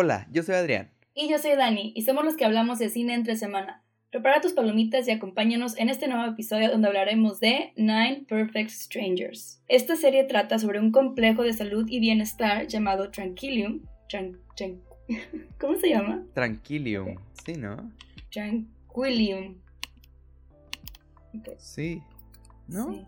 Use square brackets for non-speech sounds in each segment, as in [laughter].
Hola, yo soy Adrián. Y yo soy Dani, y somos los que hablamos de cine entre semana. Prepara tus palomitas y acompáñanos en este nuevo episodio donde hablaremos de Nine Perfect Strangers. Esta serie trata sobre un complejo de salud y bienestar llamado Tranquilium. [laughs] ¿Cómo se llama? Tranquilium, sí, ¿no? Tranquilium. Sí. ¿No? Sí.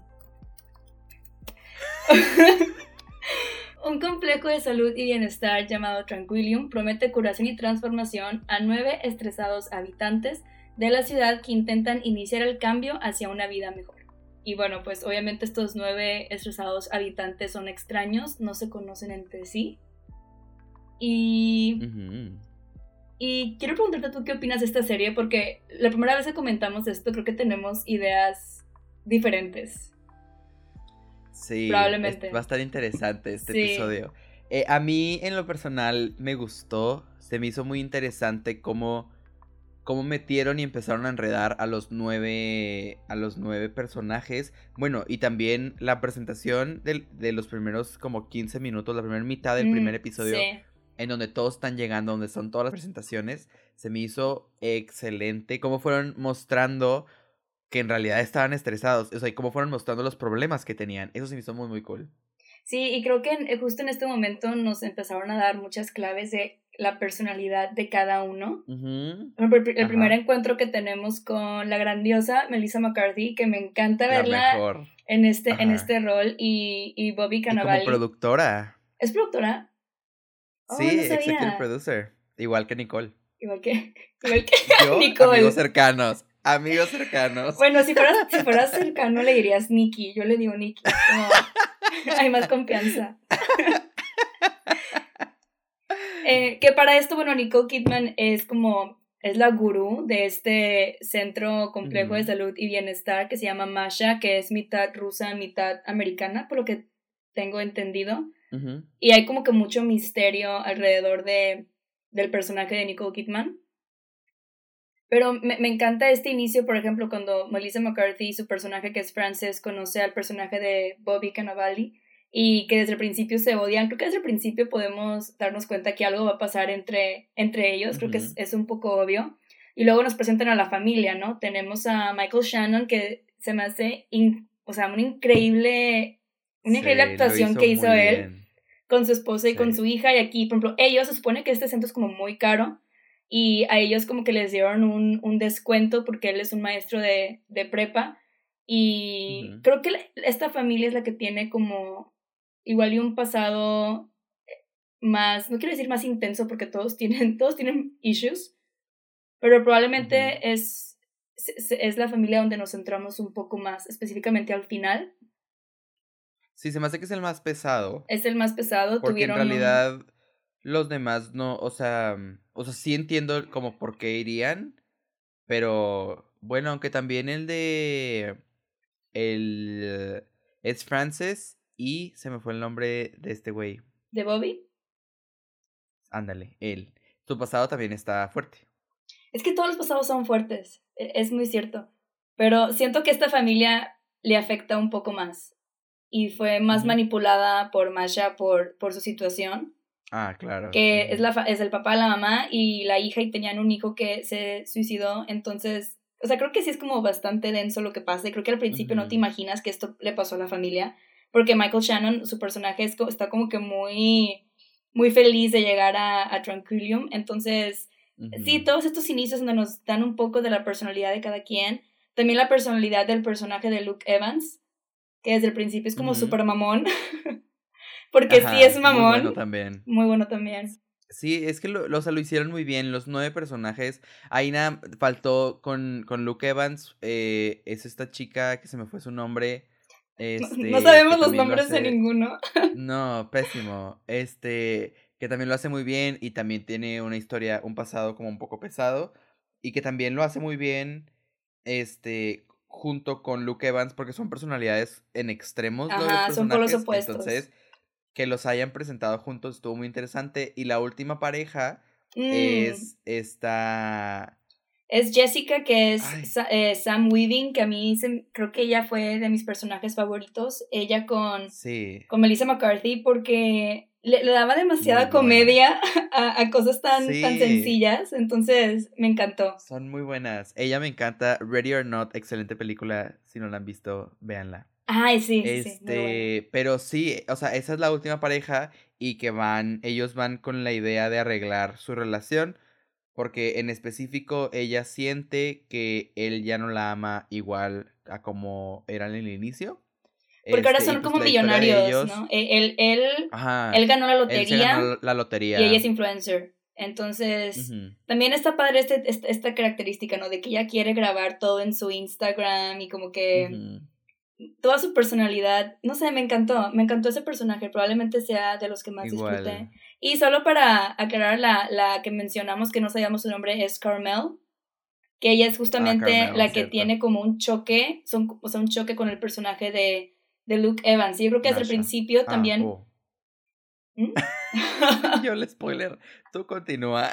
[laughs] [laughs] Un complejo de salud y bienestar llamado Tranquilium promete curación y transformación a nueve estresados habitantes de la ciudad que intentan iniciar el cambio hacia una vida mejor. Y bueno, pues obviamente estos nueve estresados habitantes son extraños, no se conocen entre sí. Y... Y quiero preguntarte tú qué opinas de esta serie, porque la primera vez que comentamos esto creo que tenemos ideas diferentes. Sí, Probablemente. va a estar interesante este episodio. Eh, a mí, en lo personal, me gustó. Se me hizo muy interesante cómo, cómo metieron y empezaron a enredar a los nueve. a los nueve personajes. Bueno, y también la presentación de, los primeros como 15 minutos, la primera mitad del primer episodio. En donde todos están llegando, donde son todas las presentaciones. Se me hizo excelente. Cómo fueron mostrando que en realidad estaban estresados, o sea, y cómo fueron mostrando los problemas que tenían. Eso se me hizo muy, muy cool. Sí, y creo que eh, justo en este momento nos empezaron a dar muchas claves de la personalidad de cada uno. el, primer encuentro que tenemos con la grandiosa Melissa McCarthy, que me encanta verla en este, en este rol, y, y Bobby Cannavale. como productora. ¿Es productora? Oh, sí, executive producer. Igual que Nicole. Igual que, [laughs] igual que [laughs] Nicole. Amigos cercanos. Amigos cercanos. Bueno, si fueras, si fueras cercano le dirías Nikki. Yo le digo Nikki. [laughs] hay más confianza. Eh, que para esto, bueno, Nicole Kidman es como, es la gurú de este centro complejo de salud y bienestar que se llama Masha, que es mitad rusa, mitad americana, por lo que tengo entendido. Y hay como que mucho misterio alrededor de, del personaje de Nicole Kidman. Pero me, me, encanta este inicio, por ejemplo, cuando Melissa McCarthy, su personaje que es Frances, conoce al personaje de Bobby Cannavale y que desde el principio se odian. Creo que desde el principio podemos darnos cuenta que algo va a pasar entre, entre ellos, creo que es, es, un poco obvio. Y luego nos presentan a la familia, ¿no? Tenemos a Michael Shannon que se me hace, o sea, una increíble, una increíble actuación que hizo él con su esposa y con su hija. Y aquí, por ejemplo, ellos, se supone que este centro es como muy caro y a ellos como que les dieron un, un descuento porque él es un maestro de, de prepa y creo que esta familia es la que tiene como igual y un pasado más, no quiero decir más intenso porque todos tienen, [laughs] todos tienen issues, pero probablemente es, es la familia donde nos centramos un poco más específicamente al final. Sí, se me hace que es el más pesado. Es el más pesado. Porque en realidad los demás no, o sea, o sea, sí entiendo como por qué irían, pero bueno, aunque también el de el es Francis y se me fue el nombre de este güey. ¿De Bobby? Ándale, él. Tu pasado también está fuerte. Es que todos los pasados son fuertes, e, es muy cierto. Pero siento que esta familia le afecta un poco más. Y fue más manipulada por Masha por, por su situación. Ah, claro. Que es, la, es el papá, la mamá y la hija y tenían un hijo que se suicidó. Entonces, o sea, creo que sí es como bastante denso lo que pasa y creo que al principio no te imaginas que esto le pasó a la familia. Porque Michael Shannon, su personaje, está como que muy, muy feliz de llegar a, a Tranquilium. Entonces, sí, todos estos inicios donde nos dan un poco de la personalidad de cada quien. También la personalidad del personaje de Luke Evans, que desde el principio es como súper mamón. [laughs] Porque sí es mamón. Muy bueno también. Muy bueno también. Sí, es que lo, lo, hicieron muy bien, los nueve personajes. Ahí nada, faltó con, con Luke Evans, eh, es esta chica que se me fue su nombre. Este, no sabemos los nombres de ninguno. [laughs] No, pésimo. Este, que también lo hace muy bien y también tiene una historia, un pasado como un poco pesado. Y que también lo hace muy bien, este, junto con Luke Evans, porque son personalidades en extremos. Ajá, son por los opuestos. Entonces, que los hayan presentado juntos estuvo muy interesante. Y la última pareja es mm. esta... Es Jessica, que es eh, Sam Weaving, que a mí creo que ella fue de mis personajes favoritos. Ella con, sí. con Melissa McCarthy, porque le, daba demasiada comedia [laughs] a, cosas tan, tan sencillas, entonces me encantó. Son muy buenas. Ella me encanta. Ready or Not, excelente película. Si no la han visto, véanla. Ay, sí, este, Pero sí, o sea, esa es la última pareja y que van, ellos van con la idea de arreglar su relación porque en específico ella siente que él ya no la ama igual a como eran en el inicio. Porque ahora son pues, como millonarios, ¿no? E, él, él, él, ganó la lotería. la lotería. Y ella es influencer. Entonces, también está padre este, este, esta característica, ¿no? De que ella quiere grabar todo en su Instagram y como que toda su personalidad, no sé, me encantó, me encantó ese personaje, probablemente sea de los que más disfruté. Y solo para aclarar, la, la que mencionamos que no sabíamos su nombre es Carmel, que ella es justamente la que tiene como un choque, son, o sea, un choque con el personaje de de Luke Evans. Y yo creo que desde el principio ah, también. Oh. ¿Mm? [laughs] yo el spoiler, tú continúa.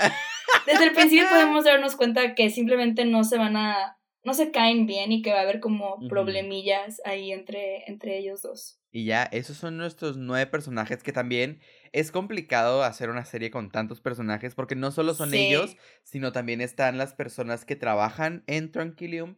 desde el principio [laughs] podemos darnos cuenta que simplemente no se van a. No se caen bien y que va a haber como problemillas ahí entre, entre ellos dos. Y ya, esos son nuestros nueve personajes que también es complicado hacer una serie con tantos personajes porque no solo son ellos, sino también están las personas que trabajan en Tranquilium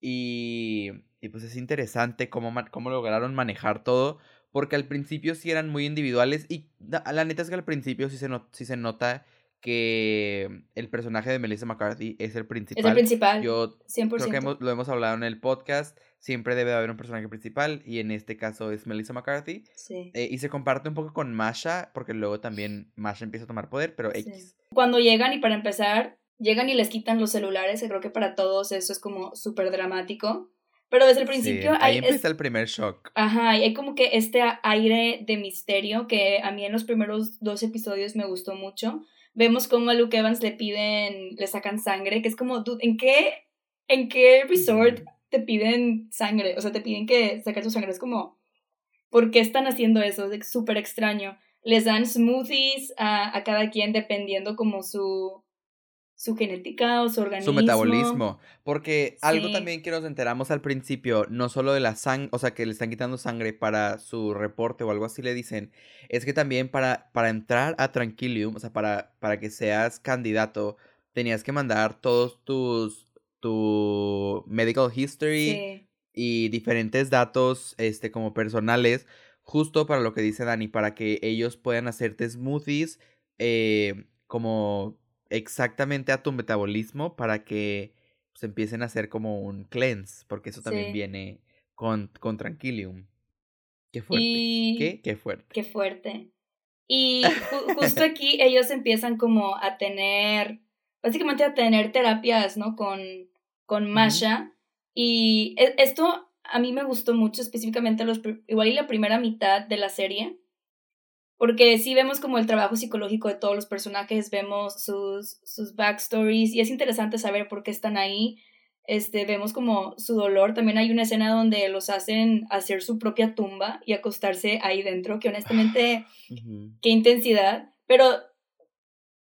y y pues es interesante cómo, cómo lograron manejar todo. Porque al principio sí eran muy individuales. Y la neta es que al principio sí se, sí se nota que el personaje de Melissa McCarthy es el principal. Es el principal. Yo 100%. creo que lo hemos hablado en el podcast. Siempre debe haber un personaje principal. Y en este caso es Melissa McCarthy. Sí. Eh, y se comparte un poco con Masha. Porque luego también Masha empieza a tomar poder. Pero X. Cuando llegan y para empezar. Llegan y les quitan los celulares. Creo que para todos eso es como súper dramático. Pero desde el principio... ahí empieza el primer shock. Ajá, y hay como que este aire de misterio que a mí en los primeros dos episodios me gustó mucho. Vemos cómo a Luke Evans le piden, le sacan sangre, que es como, ¿en qué, en qué resort te piden sangre? O sea, te piden que saques tu sangre. Es como, ¿por qué están haciendo eso? Es súper extraño. Les dan smoothies a, a cada quien dependiendo como su, su genética o su organismo. Su metabolismo. Porque algo también que nos enteramos al principio, no solo de la sangre, o sea, que le están quitando sangre para su reporte o algo así le dicen, es que también para, para entrar a Tranquilium, o sea, para, para que seas candidato, tenías que mandar todos tus, tu medical history y diferentes datos, este, como personales, justo para lo que dice Dani, para que ellos puedan hacerte smoothies, eh, como exactamente a tu metabolismo para que pues, empiecen a hacer como un cleanse, porque eso también viene con, con Tranquilium. Qué fuerte. ¿Qué? Qué fuerte. Qué fuerte. Y justo aquí ellos empiezan como a tener, básicamente a tener terapias, ¿no? Con, con Masha. Y e, esto a mí me gustó mucho, específicamente los, igual y la primera mitad de la serie, porque sí vemos como el trabajo psicológico de todos los personajes, vemos sus, sus backstories y es interesante saber por qué están ahí. Este, vemos como su dolor. También hay una escena donde los hacen hacer su propia tumba y acostarse ahí dentro, que honestamente, [sighs] qué intensidad. Pero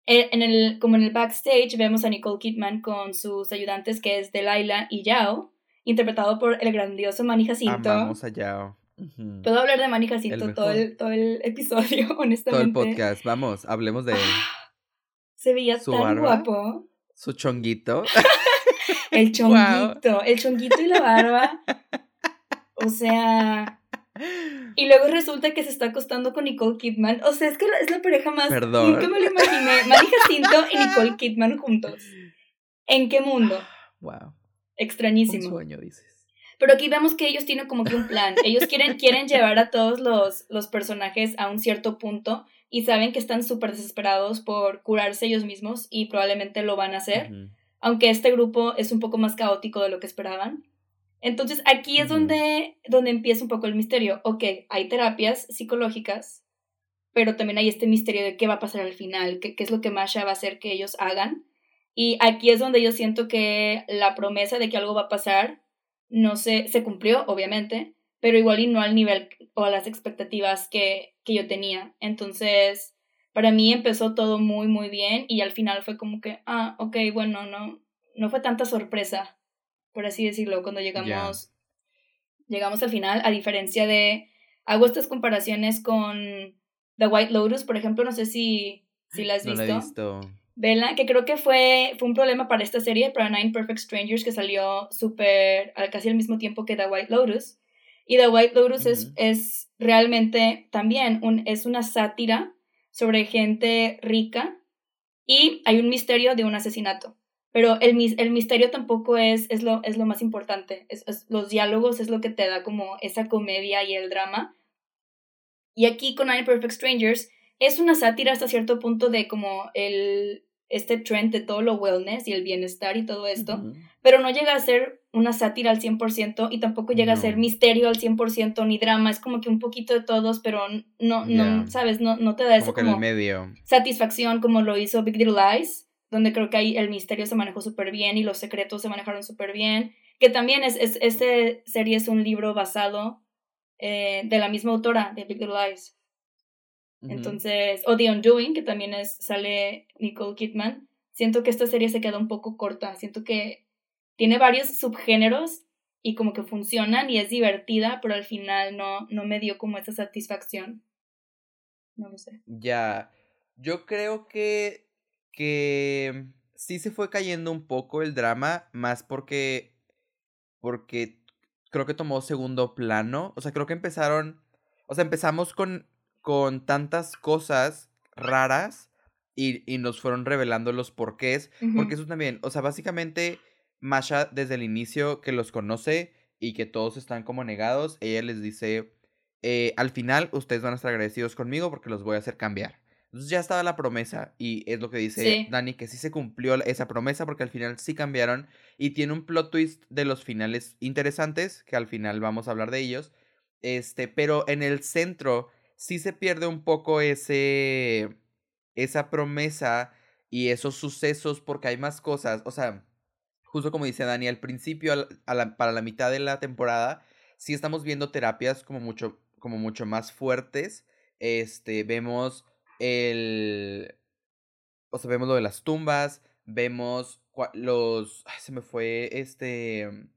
e, en el, como en el backstage vemos a Nicole Kidman con sus ayudantes que es Delilah y Yao, interpretado por el grandioso Manny Jacinto. Amamos a Yao. Puedo hablar de Manny Jacinto todo el, todo el episodio, [laughs] honestamente. Todo el podcast, vamos, hablemos de él. [gasps] Se veía tan guapo. Su chonguito. [laughs] el [laughs] chonguito, el chonguito y la barba. O sea. Y luego resulta que se está acostando con Nicole Kidman. O sea, es que es la pareja más. Perdón. Nunca me lo imaginé. Manny Jacinto y Nicole Kidman juntos. ¿En qué mundo? Wow. Extrañísimo. Un sueño, dices. Pero aquí vemos que ellos tienen como que un plan. Ellos quieren, [laughs] quieren llevar a todos los, los personajes a un cierto punto y saben que están súper desesperados por curarse ellos mismos y probablemente lo van a hacer, aunque este grupo es un poco más caótico de lo que esperaban. Entonces aquí es donde, donde empieza un poco el misterio. Ok, hay terapias psicológicas, pero también hay este misterio de qué va a pasar al final, qué, qué es lo que Masha va a hacer que ellos hagan. Y aquí es donde yo siento que la promesa de que algo va a pasar no se, se cumplió, obviamente, pero igual y no al nivel o a las expectativas que, que yo tenía. Entonces, para mí empezó todo muy, muy bien y al final fue como que, ah, ok, bueno, no, no fue tanta sorpresa, por así decirlo, cuando llegamos, llegamos al final, a diferencia de, hago estas comparaciones con, The White Lotus, por ejemplo, no sé si, si la has visto. No la he visto. Vela, que creo que fue, fue un problema para esta serie, para Nine Perfect Strangers, que salió súper, casi al mismo tiempo que The White Lotus. Y The White Lotus es, es realmente también un, es una sátira sobre gente rica y hay un misterio de un asesinato. Pero el, el misterio tampoco es, es, lo, es lo más importante. Es, los diálogos es lo que te da como esa comedia y el drama. Y aquí con Nine Perfect Strangers es una sátira hasta cierto punto de como el, este trend de todo lo wellness y el bienestar y todo esto, pero no llega a ser una sátira al 100% y tampoco llega a ser misterio al 100% ni drama, es como que un poquito de todos, pero no, no, sabes, no, no te da ese como, medio. satisfacción como lo hizo Big Little Lies, donde creo que ahí el misterio se manejó súper bien y los secretos se manejaron súper bien, que también es, es, este serie es un libro basado eh, de la misma autora de Big Little Lies. Entonces, o The Undoing, que también es, sale Nicole Kidman. Siento que esta serie se queda un poco corta. Siento que tiene varios subgéneros y como que funcionan y es divertida, pero al final no, no me dio como esa satisfacción. No lo sé. Ya, yo creo que, que sí se fue cayendo un poco el drama, más porque, porque creo que tomó segundo plano. O sea, creo que empezaron, o sea, empezamos con con tantas cosas raras y, y nos fueron revelando los porqués. Porque eso también, o sea, básicamente Masha desde el inicio que los conoce y que todos están como negados, ella les dice, eh, al final ustedes van a estar agradecidos conmigo porque los voy a hacer cambiar. Entonces ya estaba la promesa y es lo que dice Dani, que sí se cumplió esa promesa porque al final sí cambiaron y tiene un plot twist de los finales interesantes, que al final vamos a hablar de ellos. Este, pero en el centro sí se pierde un poco ese, esa promesa y esos sucesos porque hay más cosas. O sea, justo como dice Dani, al principio, para la mitad de la temporada, sí estamos viendo terapias como mucho, como mucho más fuertes. Este, vemos el... O sea, vemos lo de las tumbas, vemos los... Ay, se me fue este...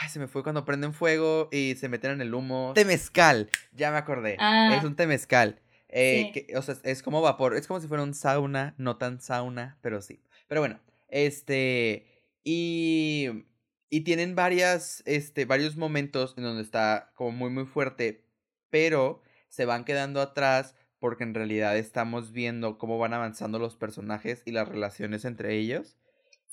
Ay, se me fue cuando prenden fuego y se meten en el humo. Temezcal, ya me acordé. Ah. Es un temezcal. Eh, que, o sea, es como vapor. Es como si fuera un sauna, no tan sauna, pero sí. Pero bueno, este. Y. Y tienen varias. Este. varios momentos en donde está como muy muy fuerte. Pero se van quedando atrás. Porque en realidad estamos viendo cómo van avanzando los personajes y las relaciones entre ellos.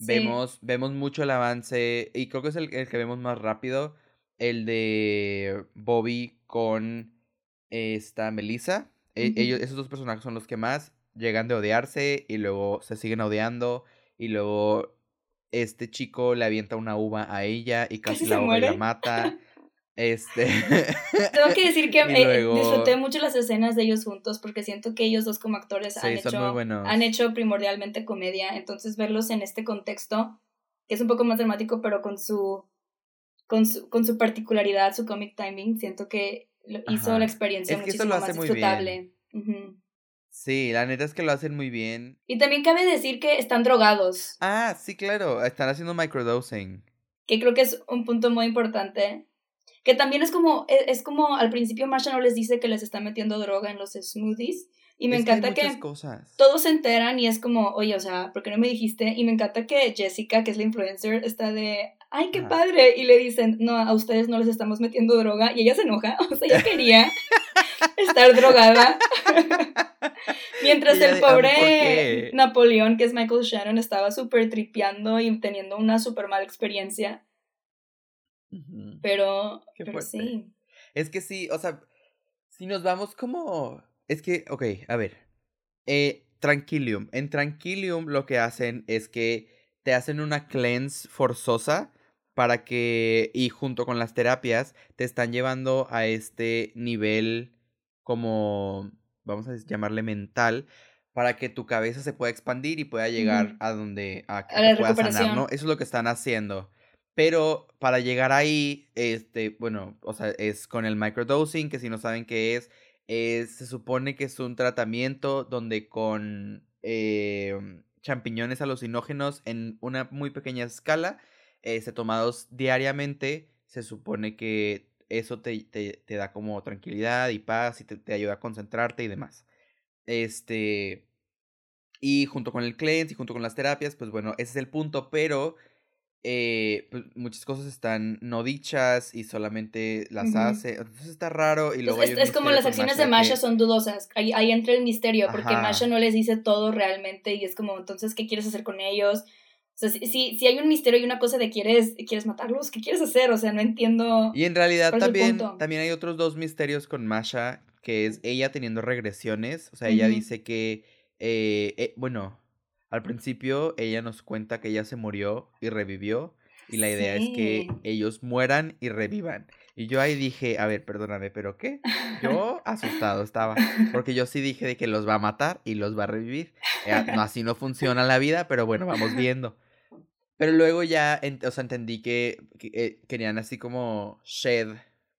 Vemos, vemos mucho el avance, y creo que es el, que vemos más rápido, el de Bobby con esta Melissa. E, ellos, esos dos personajes son los que más llegan de odiarse y luego se siguen odiando y luego este chico le avienta una uva a ella y casi, la ahoga y la mata. Este. [laughs] Tengo que decir que eh, disfruté mucho las escenas de ellos juntos porque siento que ellos dos como actores han, hecho, han hecho primordialmente comedia. Entonces verlos en este contexto, que es un poco más dramático, pero con su, con su, con su particularidad, su comic timing, siento que hizo la experiencia muchísimo más disfrutable. Sí, la neta es que lo hacen muy bien. Y también cabe decir que están drogados. Ah, sí, claro, están haciendo microdosing. Que creo que es un punto muy importante que también es como, e, es, como al principio Marsha no les dice que les está metiendo droga en los smoothies. Y me encanta que, todos se enteran y es como, oye, o sea, ¿por qué no me dijiste? Y me encanta que Jessica, que es la influencer, está de, ay, qué padre. Y le dicen, no, a ustedes no les estamos metiendo droga. Y ella se enoja. [laughs] O sea, ella quería [laughs] estar drogada. [laughs] Mientras el pobre Napoleón, que es Michael Shannon, estaba súper tripeando y teniendo una súper mala experiencia. Pero, pero sí. Es que sí, o sea, si nos vamos como... Es que, ok, a ver. Eh, Tranquilium. En Tranquilium lo que hacen es que te hacen una cleanse forzosa para que, y junto con las terapias, te están llevando a este nivel como, vamos a llamarle mental, para que tu cabeza se pueda expandir y pueda llegar a donde, a que te pueda sanar, ¿no? Eso es lo que están haciendo. Pero para llegar ahí, este, bueno, o sea, es con el microdosing, que si no saben qué es, se supone que es un tratamiento donde con eh, champiñones alucinógenos en una muy pequeña escala, este, tomados diariamente, se supone que eso te, te, te da como tranquilidad y paz y te, te, ayuda a concentrarte y demás. Este. Y junto con el cleanse y junto con las terapias, pues bueno, ese es el punto, pero eh, pues muchas cosas están no dichas y solamente las hace. Entonces está raro y luego... Es, es como las acciones de Masha son dudosas. Ahí, ahí, entra el misterio porque Masha no les dice todo realmente y es como, entonces, ¿qué quieres hacer con ellos? O sea, si, si hay un misterio y una cosa de quieres, quieres matarlos, ¿qué quieres hacer? O sea, no entiendo. Y en realidad también, también hay otros dos misterios con Masha, que es ella teniendo regresiones. O sea, ella dice que, eh, eh, bueno, al principio ella nos cuenta que ella se murió y revivió y la idea es que ellos mueran y revivan. Y yo ahí dije, a ver, perdóname, ¿pero qué? Yo asustado estaba, porque yo sí dije de que los va a matar y los va a revivir. Eh, así no funciona la vida, pero bueno, vamos viendo. Pero luego ya, o sea, entendí que, eh, querían así como shed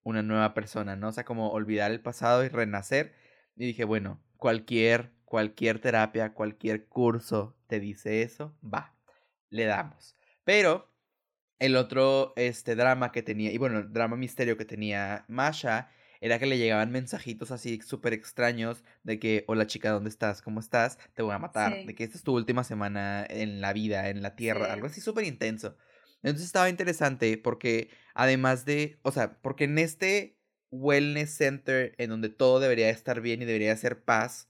una nueva persona, ¿no? O sea, como olvidar el pasado y renacer. Y dije, bueno, cualquier cualquier terapia, cualquier curso te dice eso, va, le damos. Pero el otro este drama que tenía, y bueno, el drama misterio que tenía Masha, era que le llegaban mensajitos así súper extraños de que, hola chica, ¿dónde estás? ¿Cómo estás? Te voy a matar. De que esta es tu última semana en la vida, en la tierra, algo así súper intenso. Entonces estaba interesante porque además de, o sea, porque en este wellness center en donde todo debería estar bien y debería ser paz,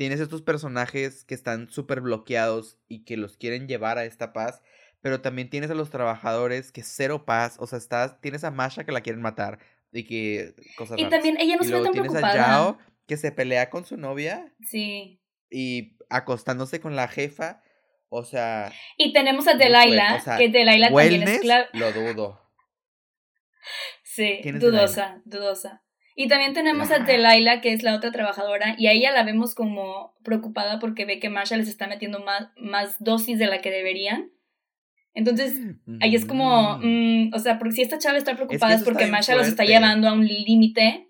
tienes estos personajes que están súper bloqueados y que los quieren llevar a esta paz, pero también tienes a los trabajadores que cero paz, o sea, estás, tienes a Masha que la quieren matar y que cosas Y también ella no se ve tan tienes a Yao que se pelea con su novia. Sí. Y acostándose con la jefa, o sea... Y tenemos a Delilah, que Delilah también es clave. Lo dudo. Sí, dudosa, dudosa. Y también tenemos a Delilah, que es la otra trabajadora, y a ella la vemos como preocupada porque ve que Masha les está metiendo más, más dosis de la que deberían. Entonces, ahí es como, mm. Mm, o sea, porque si esta chava está preocupada es, porque Masha los está llevando a un límite,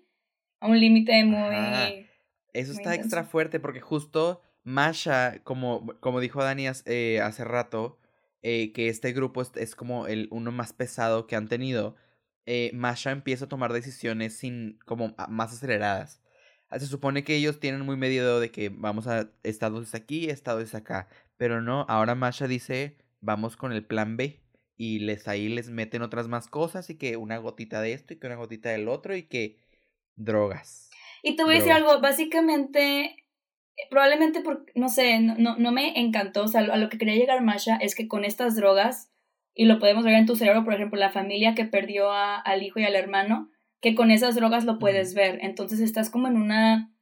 a un límite muy... Eso está extra fuerte porque justo Masha, como, como dijo Dani eh, hace rato, eh, que este grupo es, es, como el uno más pesado que han tenido eh, Masha empieza a tomar decisiones sin como más aceleradas. Ah, se supone que ellos tienen muy medido de que vamos a estados aquí, estados acá, pero no, ahora Masha dice, vamos con el plan B y les ahí les meten otras más cosas y que una gotita de esto y que una gotita del otro y que drogas. Y te voy a decir algo, básicamente probablemente por, no sé, no, no, no, me encantó, o sea, a lo que quería llegar Masha es que con estas drogas y lo podemos ver en tu cerebro, por ejemplo, la familia que perdió a, al hijo y al hermano, que con esas drogas lo puedes ver. Entonces estás como en una,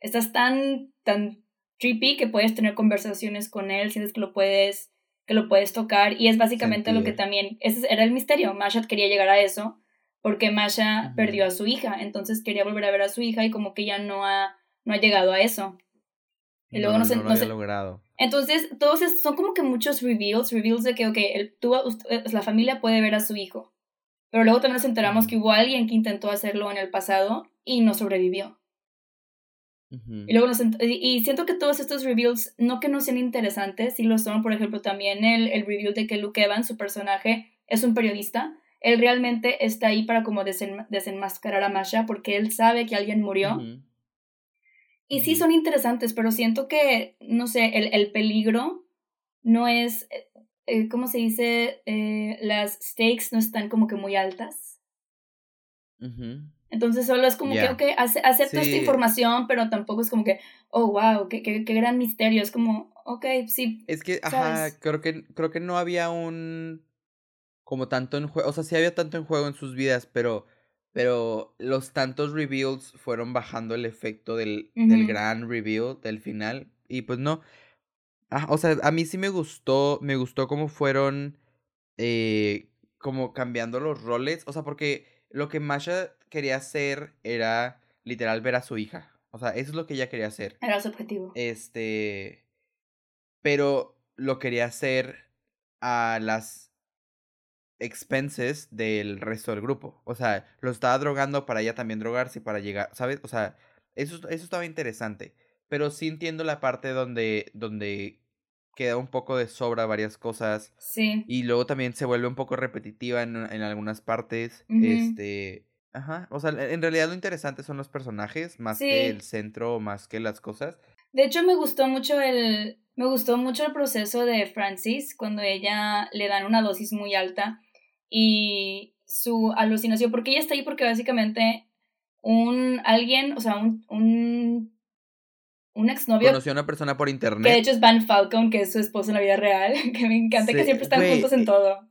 estás tan, tan trippy que puedes tener conversaciones con él, sientes que lo puedes, que lo puedes tocar y es básicamente lo que también, ese era el misterio, Masha quería llegar a eso porque Masha perdió a su hija, entonces quería volver a ver a su hija y como que ya no ha, no ha llegado a eso. Y luego no, no, lo logrado. Entonces, todos son como que muchos reveals, reveals de que, ok, el, tú, eh, la familia puede ver a su hijo. Pero luego también nos enteramos que hubo alguien que intentó hacerlo en el pasado y no sobrevivió. Y luego nos, y siento que todos estos reveals, no que no sean interesantes, sí lo son. Por ejemplo, también el, el reveal de que Luke Evans, su personaje, es un periodista. Él realmente está ahí para como desenmascarar a Masha porque él sabe que alguien murió. Y sí son interesantes, pero siento que, no sé, el, el peligro no es, eh, eh, ¿cómo se dice? Eh, las stakes no están como que muy altas. Entonces solo es como que, ok, acepto esta información, pero tampoco es como que, oh, wow, qué, qué, qué gran misterio. Es como, ok, sí. Es que, ajá, creo que, creo que no había un, como tanto en juego, o sea, sí había tanto en juego en sus vidas, pero pero los tantos reveals fueron bajando el efecto del, del gran reveal del final. Y pues no. Ah, o sea, a mí sí me gustó. Me gustó cómo fueron. Eh, como cambiando los roles. O sea, porque lo que Masha quería hacer era literal ver a su hija. O sea, eso es lo que ella quería hacer. Era su objetivo. Este. Pero lo quería hacer a las expenses del resto del grupo. O sea, lo estaba drogando para ella también drogarse y para llegar, ¿sabes? O sea, eso, eso estaba interesante. Pero sí entiendo la parte donde, donde queda un poco de sobra varias cosas. Sí. Y luego también se vuelve un poco repetitiva en, en algunas partes. Este. Ajá, o sea, en realidad lo interesante son los personajes, más que el centro, más que las cosas. De hecho, me gustó mucho el, me gustó mucho el proceso de Francis cuando ella le dan una dosis muy alta y su alucinación, porque ella está ahí porque básicamente un alguien, o sea, un, un, un exnovio. Conoció a una persona por internet. Que de hecho es Van Falcon, que es su esposo en la vida real, [laughs] que me encanta que siempre están juntos en todo.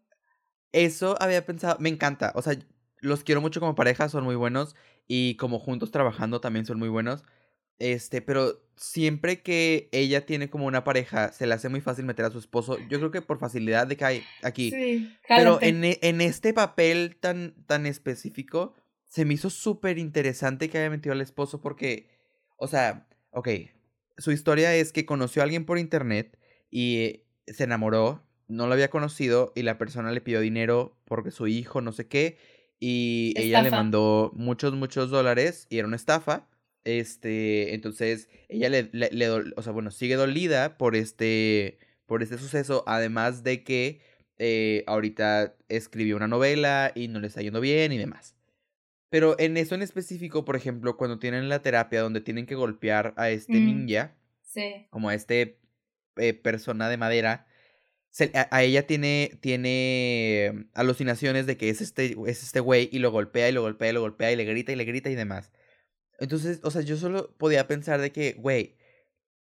Eso había pensado, me encanta, o sea, los quiero mucho como pareja, son muy buenos y como juntos trabajando también son muy buenos. Este, pero siempre que ella tiene como una pareja, se le hace muy fácil meter a su esposo. Yo creo que por facilidad de que hay aquí. Sí, pero en, e, en, este papel tan, tan específico, se me hizo súper interesante que haya metido al esposo porque, o sea, ok, su historia es que conoció a alguien por internet y se enamoró, no lo había conocido y la persona le pidió dinero porque su hijo no sé qué y ella le mandó muchos, muchos dólares y era una estafa. Este, entonces, ella le, le, o sea, bueno, sigue dolida por este, por este suceso, además de que eh, ahorita escribió una novela y no le está yendo bien y demás. Pero en eso en específico, por ejemplo, cuando tienen la terapia donde tienen que golpear a este mm, ninja, sí. como a este eh, persona de madera, a, ella tiene, tiene alucinaciones de que es este, es este güey y lo golpea y lo golpea y lo golpea y le grita y le grita y demás. Entonces, o sea, yo solo podía pensar de que, güey,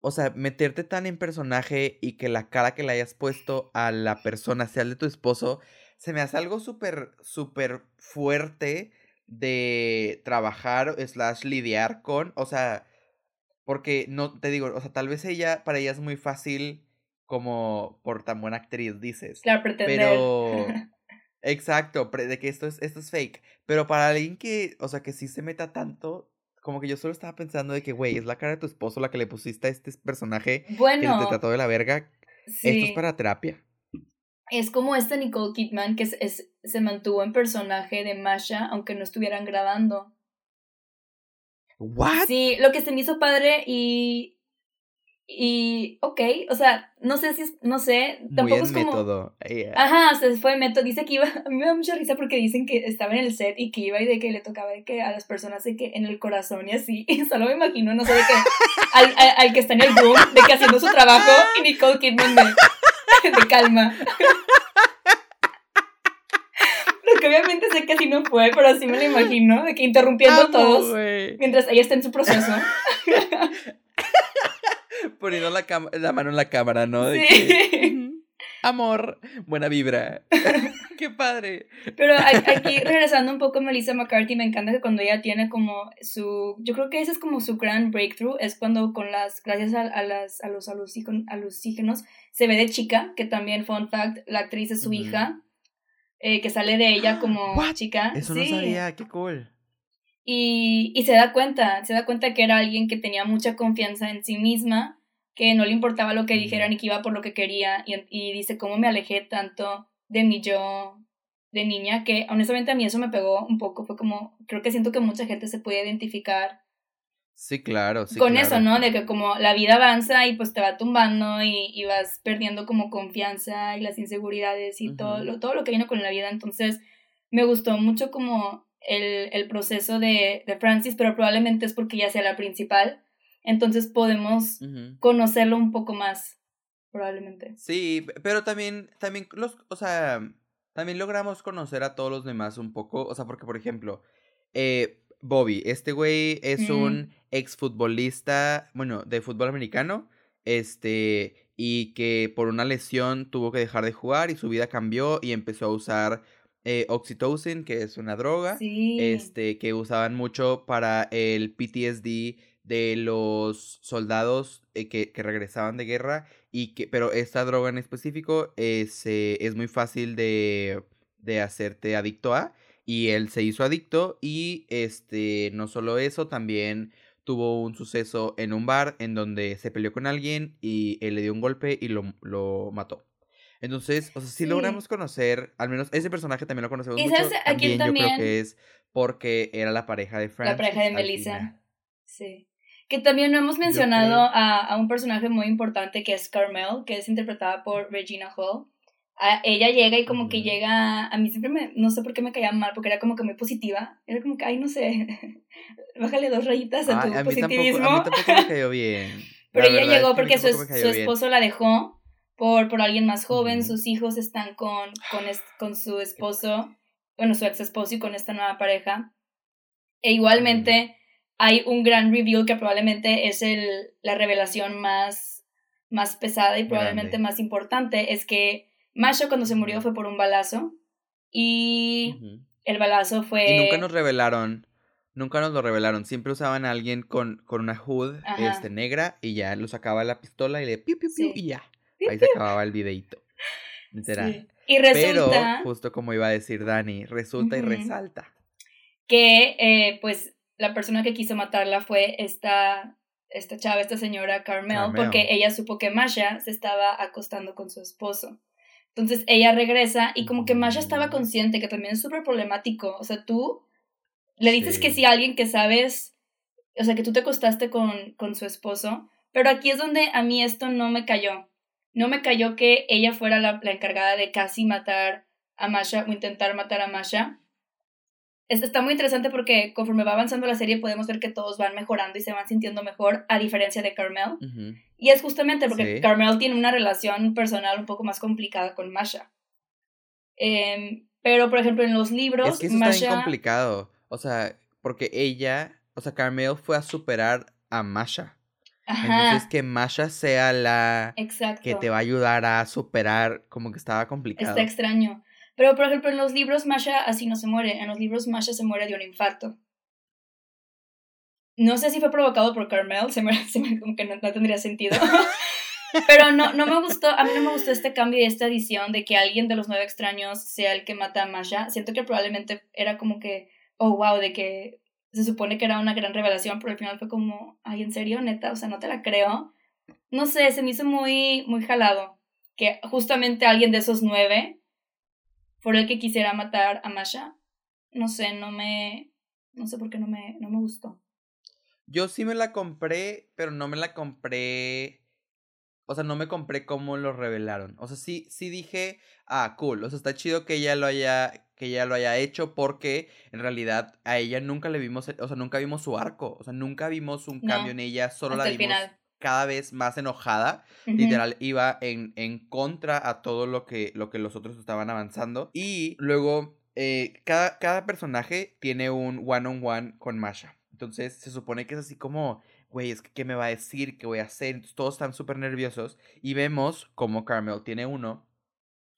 o sea, meterte tan en personaje y que la cara que le hayas puesto a la persona sea el de tu esposo, se me hace algo súper, súper fuerte de trabajar slash lidiar con, o sea, porque no, te digo, o sea, tal vez ella, para ella es muy fácil como por tan buena actriz, dices. Claro, pretender. Pero... [laughs] Exacto, de que esto es, esto es fake. Pero para alguien que, o sea, que sí se meta tanto, como que yo solo estaba pensando de que, güey, es la cara de tu esposo la que le pusiste a este personaje bueno, que te trató de la verga. Esto es para terapia. Es como esta Nicole Kidman que es, se mantuvo en personaje de Masha aunque no estuvieran grabando. ¿What? Sí, lo que se me hizo padre y y, ok, o sea, no sé si es, no sé, tampoco es como... método. Ajá, o sea, fue método. Dice que iba, [laughs] a mí me da mucha risa porque dicen que estaba en el set y que iba y de que le tocaba de que a las personas de que en el corazón y así. [laughs] Y solo me imagino, no sé, de que al, al, que está en el room, de que haciendo su trabajo y Nicole Kidman de, [laughs] de calma. Porque obviamente sé que así no fue, pero así me lo imagino, de que interrumpiendo a todos mientras ella está en su proceso. Poniendo la, la mano en la cámara, ¿no? sí. [laughs] amor, buena vibra. [laughs] Qué padre. Pero aquí, regresando un poco a Melissa McCarthy, me encanta que cuando ella tiene como su. Yo creo que ese es como su gran breakthrough. Es cuando, con las. Gracias a, las, a los alucígenos, se ve de chica, que también, fun fact, la actriz es su hija. Eh, que sale de ella como chica. Eso no sabía, qué cool. Y, y se da cuenta, se da cuenta que era alguien que tenía mucha confianza en sí misma, que no le importaba lo que dijeran y que iba por lo que quería. Y, y dice, ¿cómo me alejé tanto de mi yo de niña? Que honestamente a mí eso me pegó un poco. Fue como, creo que siento que mucha gente se puede identificar. Sí, claro, sí. Con eso, ¿no? De que como la vida avanza y pues te va tumbando y, y vas perdiendo como confianza y las inseguridades y todo, lo, todo lo que viene con la vida. Entonces, me gustó mucho como el, el proceso de, de, Francis, pero probablemente es porque ya sea la principal, entonces podemos conocerlo un poco más, probablemente. Sí, pero también, también los, o sea, también logramos conocer a todos los demás un poco, o sea, porque por ejemplo, eh, Bobby, este güey es un exfutbolista, bueno, de fútbol americano, este, y que por una lesión tuvo que dejar de jugar y su vida cambió y empezó a usar eh, oxytocin, que es una droga, este, que usaban mucho para el PTSD de los soldados eh, que, que, regresaban de guerra y que, pero esta droga en específico es, eh, es muy fácil de, de hacerte adicto a y él se hizo adicto y este, no solo eso, también tuvo un suceso en un bar en donde se peleó con alguien y él le dio un golpe y lo, lo mató. Entonces, o sea, si logramos conocer, al menos ese personaje también lo conocemos mucho. También, también, yo creo que es porque era la pareja de Francis. La pareja de Melissa. Sí. Que también no hemos mencionado a, a, un personaje muy importante que es Carmel, que es interpretada por Regina Hall. ella llega y como que llega, a mí siempre me, no sé por qué me caía mal, porque era como que muy positiva, era como que, ay, no sé, [laughs] bájale dos rayitas a tu positivismo. a mí tampoco me cayó bien. [laughs] Pero ella llegó porque su, su esposo la dejó por, por alguien más joven, sus hijos están con, con, con su esposo, bueno, su ex esposo y con esta nueva pareja. E igualmente hay un gran reveal que probablemente es el, la revelación más, más pesada y probablemente más importante, es que Masha cuando se murió fue por un balazo y el balazo fue... Y nunca nos revelaron, nunca nos lo revelaron, siempre usaban a alguien con, con una hood este, negra y ya lo sacaba la pistola y le piu, piu, piu, y ya. Ahí se acababa el videito. Y resulta... Pero, justo como iba a decir Dani, resulta y resalta. Que, eh, pues, la persona que quiso matarla fue esta, esta chava, esta señora Carmel, porque ella supo que Masha se estaba acostando con su esposo. Entonces ella regresa y como que Masha estaba consciente que también es súper problemático. O sea, tú le dices que sí a alguien que sabes, o sea, que tú te acostaste con, con su esposo, pero aquí es donde a mí esto no me cayó. No me cayó que ella fuera la, la encargada de casi matar a Masha o intentar matar a Masha está muy interesante porque conforme va avanzando la serie podemos ver que todos van mejorando y se van sintiendo mejor, a diferencia de Carmel. Y es justamente porque Carmel tiene una relación personal un poco más complicada con Masha. Em, pero, por ejemplo, en los libros... Es que eso está bien complicado. O sea, porque ella, o sea, Carmel fue a superar a Masha. Entonces que Masha sea la que te va a ayudar a superar, como que estaba complicado. Está extraño. Pero, por ejemplo, en los libros Masha así no se muere. En los libros Masha se muere de un infarto. No sé si fue provocado por Carmel, se me, [laughs] se me como que no, tendría sentido. [laughs] Pero no, no me gustó, a mí no me gustó este cambio y esta edición de que alguien de los nueve extraños sea el que mata a Masha. Siento que probablemente era como que, oh wow, de que se supone que era una gran revelación, pero al final fue como, ay, ¿en serio, neta? O sea, no te la creo. No sé, se me hizo muy, muy jalado que justamente alguien de esos nueve por el que quisiera matar a Masha. No sé, no me. No sé por qué no me, no me gustó. Yo sí me la compré, pero no me la compré. O sea, no me compré cómo lo revelaron. O sea, sí, sí dije, ah, cool. O sea, está chido que ella lo haya, que ella lo haya hecho porque en realidad a ella nunca le vimos, o sea, nunca vimos su arco. O sea, nunca vimos un cambio en ella, solo la vimos cada vez más enojada. Literal, iba en, en contra a todo lo que, lo que los otros estaban avanzando. Y luego, eh, cada, cada personaje tiene un one-on-one con Masha. Entonces, se supone que es así como, güey, es que, ¿qué me va a decir? ¿Qué voy a hacer? Entonces, todos están súper nerviosos. Y vemos como Carmel tiene uno.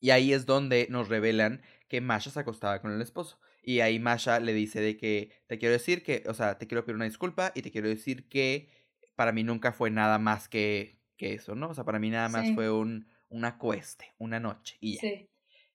Y ahí es donde nos revelan que Masha se acostaba con el esposo. Y ahí Masha le dice de que te quiero decir que, o sea, te quiero pedir una disculpa y te quiero decir que para mí nunca fue nada más que, que eso, ¿no? O sea, para mí nada más fue un, una cueste, una noche y ya. Sí.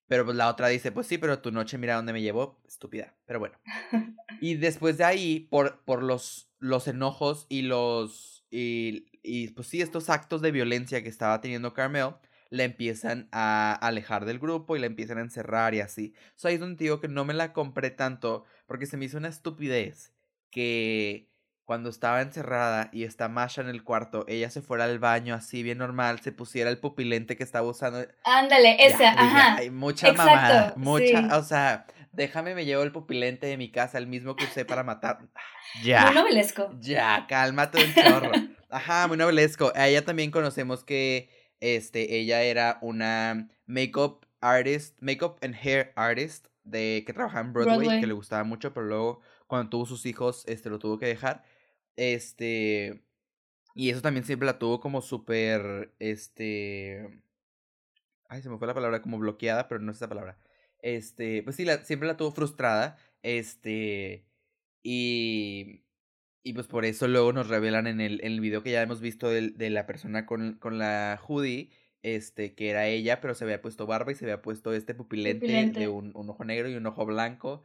Pero pues la otra dice, pues sí, pero tu noche mira dónde me llevó, estúpida. Pero bueno. [laughs] y después de ahí, por, por los, los enojos y los, y, y pues sí, estos actos de violencia que estaba teniendo Carmel, la empiezan a alejar del grupo y la empiezan a encerrar y así. O sea, ahí es donde digo que no me la compré tanto porque se me hizo una estupidez que cuando estaba encerrada y está Masha en el cuarto, ella se fuera al baño así bien normal, se pusiera el pupilente que estaba usando. Ándale, esa, ajá. Hay mucha mamada, mucha, o sea, déjame me llevo el pupilente de mi casa, el mismo que usé para matar. [sighs] Ya. Muy novelesco. Ya, cálmate un chorro. Ajá, muy novelesco. A ella también conocemos que este ella era una makeup artist, makeup and hair artist de que trabajaba en Broadway, que le gustaba mucho, pero luego cuando tuvo sus hijos este lo tuvo que dejar. Este. Y eso también siempre la tuvo como súper. Este. Ay, se me fue la palabra como bloqueada, pero no es esa palabra. Este. Pues sí, la, siempre la tuvo frustrada. Este. Y. Y pues por eso luego nos revelan en el, en el video que ya hemos visto de, de la persona con, con la hoodie este, que era ella, pero se había puesto barba y se había puesto este pupilente, de un, un, ojo negro y un ojo blanco.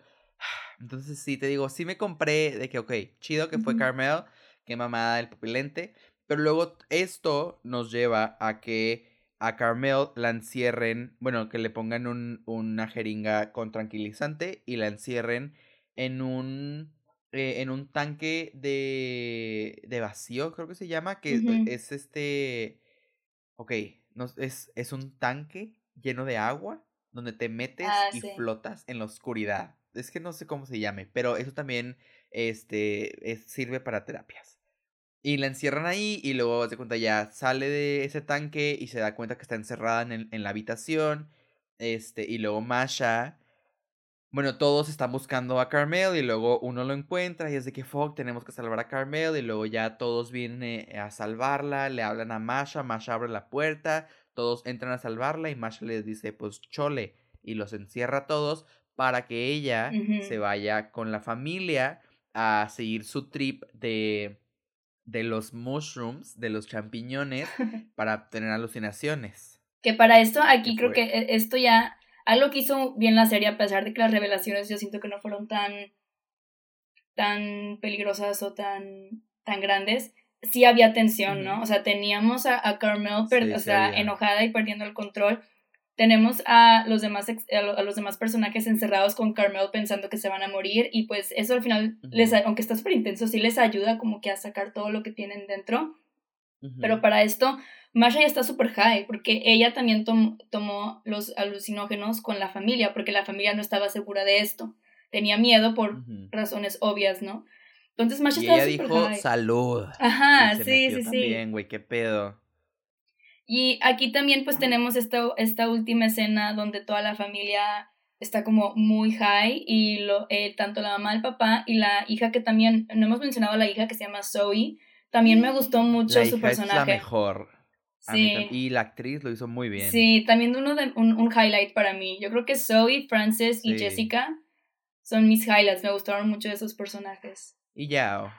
Entonces sí, te digo, sí me compré de que, ok, chido que fue Carmel, qué mamada el pupilente, pero luego esto nos lleva a que a Carmel la encierren, bueno, que le pongan un, una jeringa con tranquilizante y la encierren en un, eh, en un tanque de, de vacío, creo que se llama, que es este, ok, no, es, es un tanque lleno de agua donde te metes ah, y flotas en la oscuridad. Es que no sé cómo se llame, pero eso también este, sirve para terapias. Y la encierran ahí y luego se cuenta ya sale de ese tanque y se da cuenta que está encerrada en, en la habitación. Este, y luego Masha bueno, todos están buscando a Carmel y luego uno lo encuentra y es de que fuck, tenemos que salvar a Carmel y luego ya todos vienen a salvarla, le hablan a Masha, Masha abre la puerta, todos entran a salvarla y Masha les dice pues chole y los encierra a todos para que ella se vaya con la familia a seguir su trip de de los mushrooms, de los champiñones [laughs] para tener alucinaciones. Que para esto aquí creo que e, esto ya algo que hizo bien la serie, a pesar de que las revelaciones yo siento que no fueron tan, tan peligrosas o tan, tan grandes, sí había tensión, ¿no? O sea, teníamos a, Carmel o sea, enojada y perdiendo el control. Tenemos a los, demás, a los demás personajes encerrados con Carmel pensando que se van a morir y pues eso al final, les, aunque está súper intenso, sí les ayuda como que a sacar todo lo que tienen dentro. Pero para esto Masha ya está súper high porque ella también tomó los alucinógenos con la familia porque la familia no estaba segura de esto. Tenía miedo por razones obvias, ¿no? Entonces Masha y ella dijo salud. Ajá, sí, sí, sí. Bien, güey, qué pedo. Y aquí también pues tenemos esta, esta última escena donde toda la familia está como muy high y lo, eh, tanto la mamá, el papá y la hija que también, no hemos mencionado a la hija que se llama Zoe, también me gustó mucho su personaje. Es la mejor. Sí. Y la actriz lo hizo muy bien. Sí, también uno de, un, un highlight para mí. Yo creo que Zoe, Frances y Jessica son mis highlights. Me gustaron mucho esos personajes. Y Yao.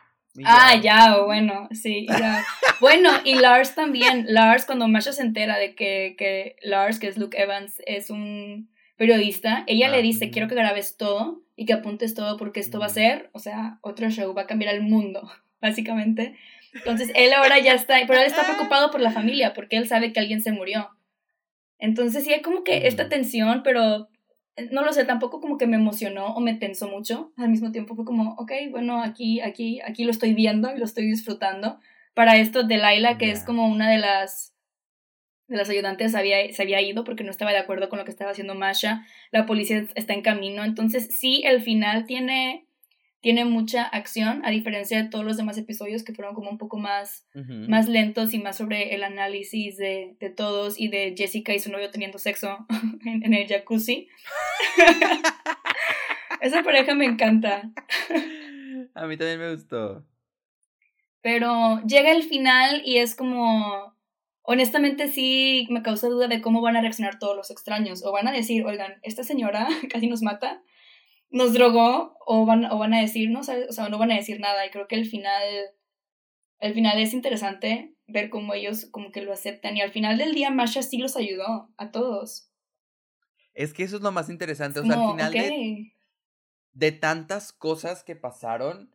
Ah, Yao, bueno, sí. [laughs] bueno, y Lars también. Lars, cuando Masha se entera de que, que Lars, que es Luke Evans, es un periodista, ella le ah, dice, quiero que grabes todo y que apuntes todo porque esto va a ser, o sea, otro show, va a cambiar el mundo, [laughs] básicamente. Entonces él ahora ya está, pero él está preocupado por la familia porque él sabe que alguien se murió. Entonces sí hay como que esta tensión, pero no lo sé, tampoco como que me emocionó o me tensó mucho. Al mismo tiempo fue como, ok, bueno, aquí, aquí, aquí lo estoy viendo y lo estoy disfrutando. Para esto, Delilah, que es como una de las de las ayudantes había, se había ido porque no estaba de acuerdo con lo que estaba haciendo Masha. La policía está en camino. Entonces, sí, el final tiene tiene mucha acción, a diferencia de todos los demás episodios que fueron como un poco más, más lentos y más sobre el análisis de, de, todos y de Jessica y su novio teniendo sexo [laughs] en, el jacuzzi. [laughs] Esa pareja me encanta. a mí también me gustó. Pero llega el final y es como, honestamente sí me causa duda de cómo van a reaccionar todos los extraños. O van a decir, oigan, esta señora [laughs] casi nos mata nos drogó o van, o van a decir, no, o sea, no van a decir nada. Y creo que el final, el final es interesante ver cómo ellos como que lo aceptan. Y al final del día Masha sí los ayudó a todos. Es que eso es lo más interesante. O sea, al final de, de tantas cosas que pasaron,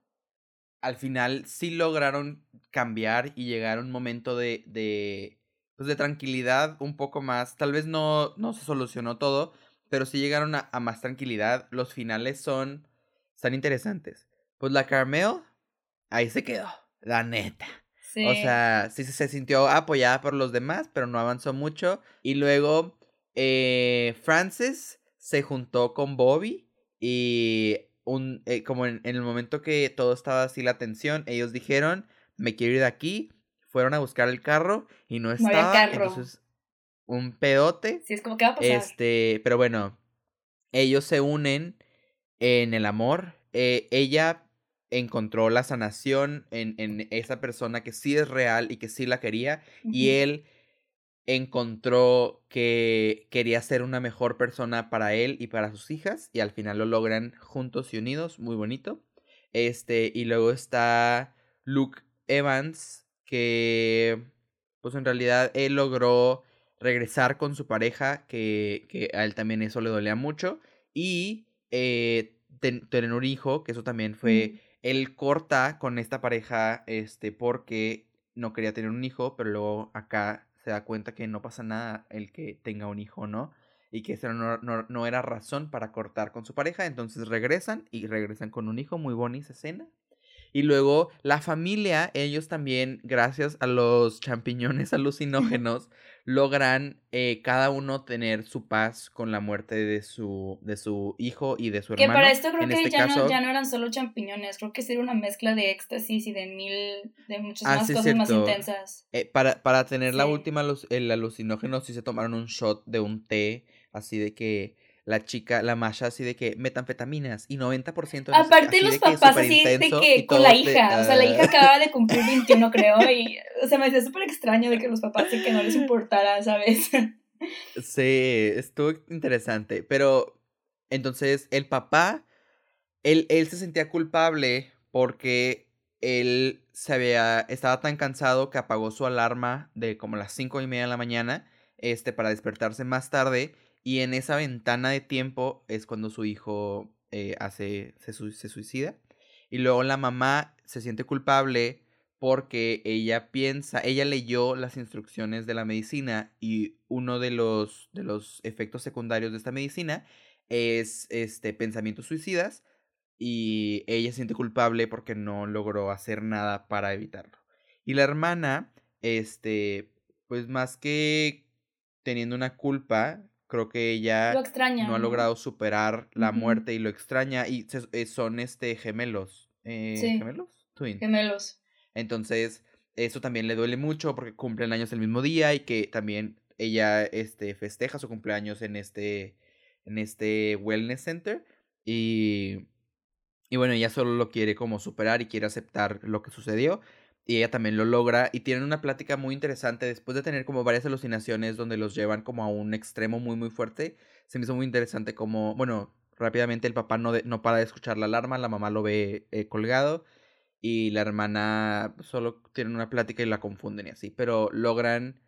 al final sí lograron cambiar y llegar a un momento de, de, pues de tranquilidad un poco más. Tal vez no, no se solucionó todo, pero sí llegaron a, más tranquilidad. Los finales son, están interesantes. Pues la Carmel, ahí se quedó, la neta. O sea, sí se sintió apoyada por los demás, pero no avanzó mucho. Y luego, eh, Francis se juntó con Bobby y un, eh, como en, el momento que todo estaba así la tensión, ellos dijeron, me quiero ir de aquí. Fueron a buscar el carro y no estaba. Entonces un pedote. Sí, es como que va a pasar. Este, pero bueno, ellos se unen en el amor. Eh, ella encontró la sanación en, en, esa persona que sí es real y que sí la quería. Y él encontró que quería ser una mejor persona para él y para sus hijas. Y al final lo logran juntos y unidos. Muy bonito. Este, y luego está Luke Evans, que pues en realidad él logró regresar con su pareja, que, que a él también eso le dolía mucho, y eh, tener un hijo, que eso también fue, él corta con esta pareja este, porque no quería tener un hijo, pero luego acá se da cuenta que no pasa nada el que tenga un hijo, ¿no? Y que eso no, no, no era razón para cortar con su pareja, entonces regresan y regresan con un hijo, muy bonita escena. Y luego la familia, ellos también, gracias a los champiñones [laughs] alucinógenos, logran eh, cada uno tener su paz con la muerte de su, de su hijo y de su hermano. Que para esto creo que este ya, no, ya no eran solo champiñones, creo que sería una mezcla de éxtasis y de mil, de muchas ah, más cosas más intensas. Eh, para, para tener la última, el alucinógeno sí se tomaron un shot de un té, así de que la chica, la Masha, así de que metanfetaminas y 90% de Aparte los papás así de que con la hija, o sea, la hija ah. acaba de [laughs] cumplir 21 creo y, o sea, me decía súper extraño de que los papás sí que no les importara, ¿sabes? Sí, estuvo interesante, pero entonces el papá, él, él se sentía culpable porque él se había, estaba tan cansado que apagó su alarma de como las cinco y media de la mañana, este, para despertarse más tarde y en esa ventana de tiempo es cuando su hijo eh, hace, se, se suicida. Y luego la mamá se siente culpable porque ella piensa, ella leyó las instrucciones de la medicina y uno de los, de los efectos secundarios de esta medicina es este pensamientos suicidas y ella se siente culpable porque no logró hacer nada para evitarlo. Y la hermana, este, pues más que teniendo una culpa, creo que ella no, ha logrado superar la muerte y lo extraña y eh, son este gemelos. Eh, ¿Gemelos? Gemelos. Entonces, eso también le duele mucho porque cumplen años el mismo día y que también ella este, festeja su cumpleaños en este, en este wellness center y, y bueno, ella solo lo quiere como superar y quiere aceptar lo que sucedió y ella también lo logra y tienen una plática muy interesante después de tener como varias alucinaciones donde los llevan como a un extremo muy muy fuerte. Se me hizo muy interesante como, bueno, rápidamente el papá no, no para de escuchar la alarma, la mamá lo ve eh, colgado y la hermana solo tienen una plática y la confunden y así, pero logran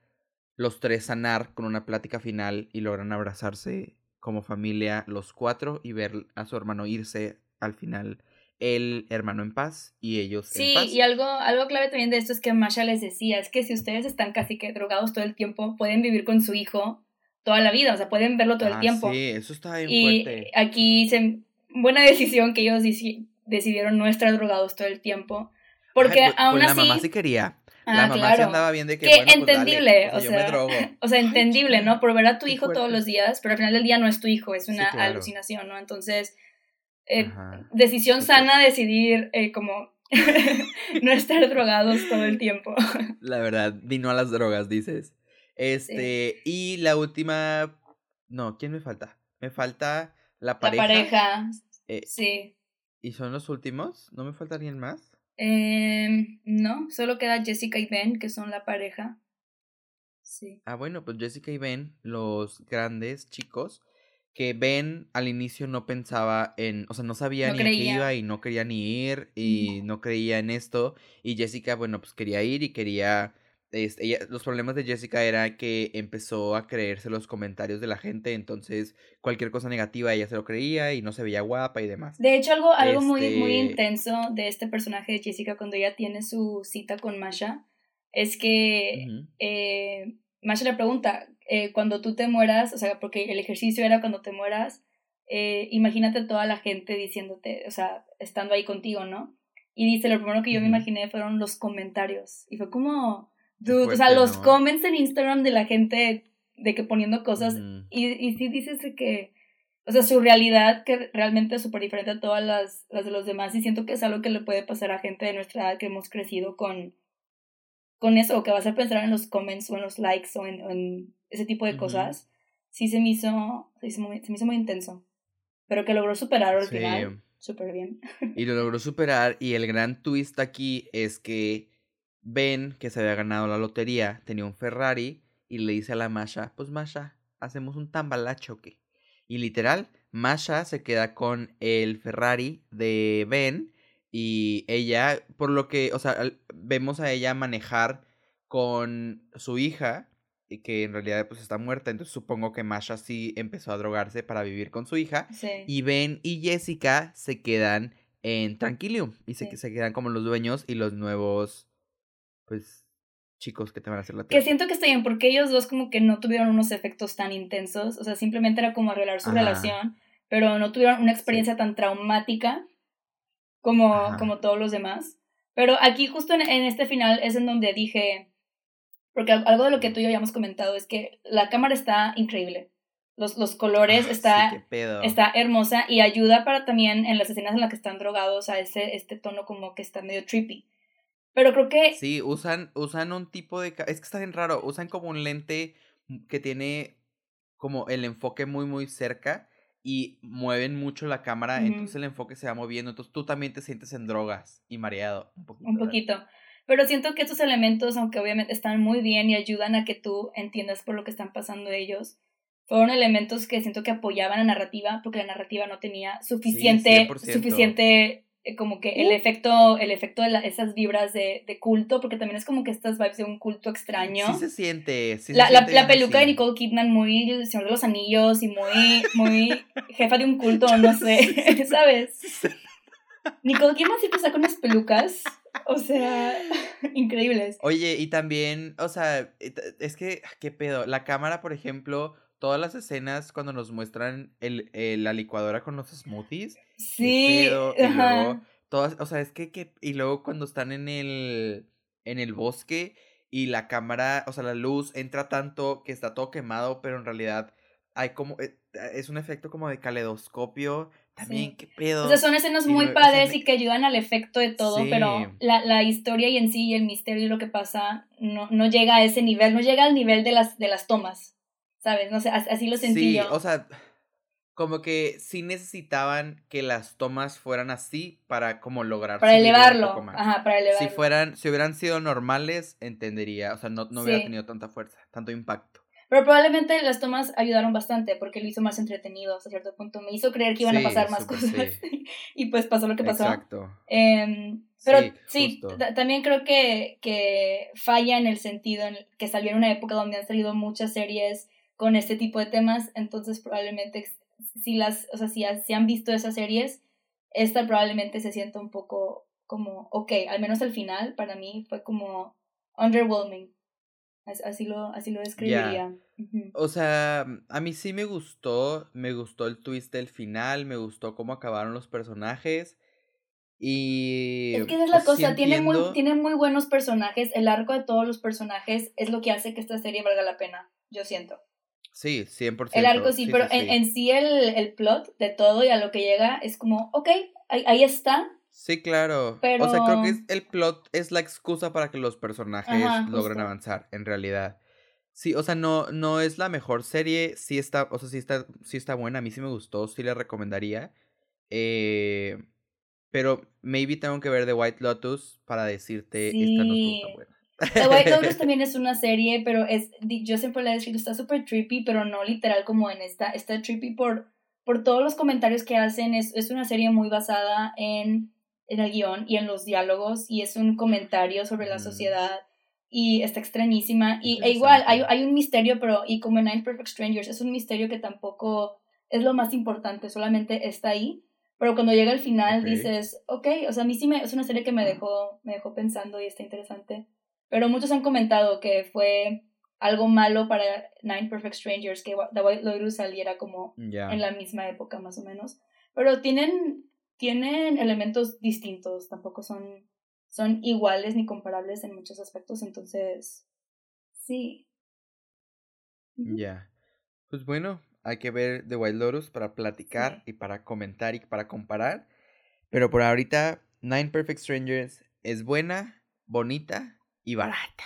los tres sanar con una plática final y logran abrazarse como familia los cuatro y ver a su hermano irse al final el hermano en paz y ellos en paz. Sí, y algo, algo clave también de esto es que Masha les decía, es que si ustedes están casi que drogados todo el tiempo, pueden vivir con su hijo toda la vida, o sea, pueden verlo todo el ah, tiempo. Sí, eso está bien y aquí se, buena decisión que ellos decidieron no estar drogados todo el tiempo, porque pues, aún pues así... La mamá sí quería. la ah, mamá sí andaba bien de que, que pues entendible, [laughs] o, sea, o sea, entendible, ¿no? Por ver a tu hijo todos los días, pero al final del día no es tu hijo, es una alucinación, ¿no? Entonces, eh, decisión sana decidir eh, como [laughs] no estar drogados todo el tiempo. [laughs] La verdad, vino a las drogas, dices. Este, y la última, no, ¿quién me falta? Me falta la pareja. La pareja, eh, sí. ¿Y son los últimos? ¿No me falta alguien más? Em, no, solo queda Jessica y Ben, que son la pareja. Sí. Ah, bueno, pues Jessica y Ben, los grandes chicos, que Ben al inicio no pensaba en, o sea, no sabía ni a qué iba y no quería ni ir y no. creía en esto y Jessica, bueno, pues quería ir y quería este, ella, los problemas de Jessica era que empezó a creerse los comentarios de la gente, entonces cualquier cosa negativa ella se lo creía y no se veía guapa y demás. De hecho, algo, algo muy, muy este intenso de este personaje de Jessica cuando ella tiene su cita con Masha es que eh, Masha le pregunta, eh, cuando tú te mueras, o sea, porque el ejercicio era cuando te mueras, eh, imagínate toda la gente diciéndote, o sea, estando ahí contigo, ¿no? Y dice, lo primero que yo me imaginé fueron los comentarios. Y fue como, dude, o sea, los comments en Instagram de la gente de que poniendo cosas. y, y sí dices que, o sea, su realidad que realmente es súper diferente a todas las, las de los demás. Y siento que es algo que le puede pasar a gente de nuestra edad que hemos crecido con, con eso, o que vas a pensar en los comments o en los likes o en ese tipo de cosas, sí se me hizo, se, me hizo muy intenso. Pero que logró superar al final. Súper bien. [laughs] Y lo logró superar. Y el gran twist aquí es que Ben, que se había ganado la lotería, tenía un Ferrari y le dice a la Masha, pues Masha, hacemos un tambalacho que. Y literal, Masha se queda con el Ferrari de Ben y ella, por lo que, o sea, vemos a ella manejar con su hija que en realidad pues está muerta, entonces supongo que Masha sí empezó a drogarse para vivir con su hija. Y Ben y Jessica se quedan en Tranquilium y se, se quedan como los dueños y los nuevos, pues, chicos que te van a hacer la Que siento que está bien, porque ellos dos como que no tuvieron unos efectos tan intensos, o sea, simplemente era como arreglar su relación, pero no tuvieron una experiencia tan traumática como, como todos los demás. Pero aquí justo en, este final es en donde dije, porque algo de lo que tú y yo habíamos comentado es que la cámara está increíble. Los, los colores ah, está, está hermosa y ayuda para también en las escenas en las que están drogados a ese este tono como que está medio trippy. Pero creo que... Sí, usan, usan un tipo de... Es que está bien raro, usan como un lente que tiene como el enfoque muy muy cerca y mueven mucho la cámara, entonces el enfoque se va moviendo, entonces tú también te sientes en drogas y mareado un poquito. Un poquito. Pero siento que estos elementos, aunque obviamente están muy bien y ayudan a que tú entiendas por lo que están pasando ellos, fueron elementos que siento que apoyaban la narrativa, porque la narrativa no tenía suficiente, suficiente eh, como que el uh. efecto, el efecto de esas vibras de, de, culto, porque también es como que estas vibes de un culto extraño. Sí se siente, sí la, se la, la, peluca de Nicole Kidman muy el Señor de los Anillos y muy, muy jefa de un culto, no [laughs] sé, ¿sabes? Nicole Kidman siempre saca unas pelucas, [laughs] o sea, [laughs] increíbles. Oye, y también, o sea, es que, ¿qué pedo? La cámara, por ejemplo, todas las escenas cuando nos muestran el, la licuadora con los smoothies. Sí. y luego, todas, o sea, es que, que, y luego cuando están en el, en el bosque y la cámara, o sea, la luz entra tanto que está todo quemado, pero en realidad hay como, eh, es un efecto como de caleidoscopio. También, qué pedo. O sea, son escenas muy padres y que ayudan al efecto de todo, pero la, la, historia y en sí y el misterio y lo que pasa no, no llega a ese nivel, no llega al nivel de las, de las tomas. ¿sabes? No sé, así lo sentí sí, o sea, como que sí necesitaban que las tomas fueran así para como lograr para elevarlo ajá para elevarlo si fueran si hubieran sido normales entendería o sea no, no hubiera tenido tanta fuerza tanto impacto pero probablemente las tomas ayudaron bastante porque lo hizo más entretenido hasta cierto punto. Me hizo creer que iban a pasar más cosas [laughs] y pues pasó lo que pasó. Exacto. Em, pero sí, también creo que, que falla en el sentido en que salió en una época donde han salido muchas series con este tipo de temas, entonces probablemente si las, o sea, si, si han visto esas series, esta probablemente se sienta un poco como, ok, al menos al final para mí fue como underwhelming. Así lo, así lo describiría. O sea, a mí sí me gustó, me gustó el twist del final, me gustó cómo acabaron los personajes. Y. Es que esa es la cosa, tiene, muy, tiene muy buenos personajes. El arco de todos los personajes es lo que hace que esta serie valga la pena, yo siento. Sí, 100%. El arco sí, pero En, sí el, el, plot de todo y a lo que llega es como, ok, ahí, ahí está. Sí, claro. Pero... O sea, creo que es, el plot es la excusa para que los personajes logren avanzar, en realidad. Sí, o sea, no, no es la mejor serie, sí está, o sea, sí está, sí está buena, a mí sí me gustó, sí la recomendaría. Eh, pero maybe tengo que ver The White Lotus para decirte, esta no es tan buena. The White Lotus [laughs] también es una serie, pero es, yo siempre la he dicho, está súper trippy, pero no literal como en esta, está trippy por, por todos los comentarios que hacen, es, es una serie muy basada en, en el guion y en los diálogos, y es un comentario sobre la sociedad, y está extrañísima, y e igual, hay, hay un misterio, pero, y como en Nine Perfect Strangers, es un misterio que tampoco es lo más importante, solamente está ahí, pero cuando llega al final dices, ok, o sea, a mí sí me, es una serie que me dejó, me dejó pensando y está interesante. Pero muchos han comentado que fue algo malo para Nine Perfect Strangers que The White Lotus saliera como en la misma época más o menos. Pero tienen, tienen elementos distintos, tampoco son, son iguales ni comparables en muchos aspectos, entonces sí. Ya. Pues bueno, hay que ver The White Lotus para platicar y para comentar y para comparar. Pero por ahorita, Nine Perfect Strangers es buena, bonita y barata.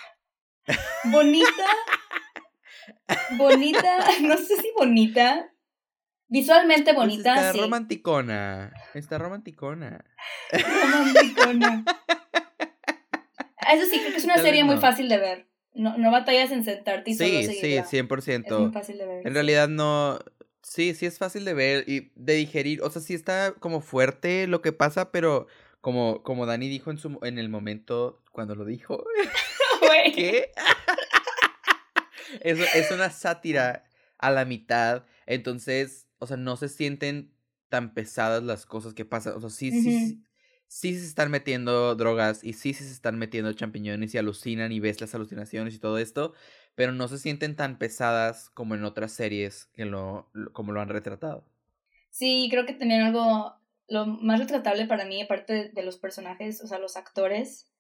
Bonita. bonita, [laughs] no sé si bonita. Visualmente pues bonita. está romanticona. Está romanticona. Romanticona. [laughs] Eso sí, creo que es una serie muy fácil de ver. No, no batallas en sentarte y sí, solo Sí, 100%. Es muy fácil de ver. En realidad no... Sí, sí es fácil de ver y de digerir. O sea, sí está como fuerte lo que pasa, pero como, como Dani dijo en, su, en el momento cuando lo dijo. [laughs] [laughs] ¿Qué? es, es una sátira a la mitad. Entonces, o sea, no se sienten tan pesadas las cosas que pasan. O sea, sí, sí, sí, se están metiendo drogas y sí, sí se están metiendo champiñones y alucinan y ves las alucinaciones y todo esto, pero no se sienten tan pesadas como en otras series que lo, como lo han retratado. Sí, creo que tenían algo lo más retratable para mí, aparte de, los personajes, o sea, los actores,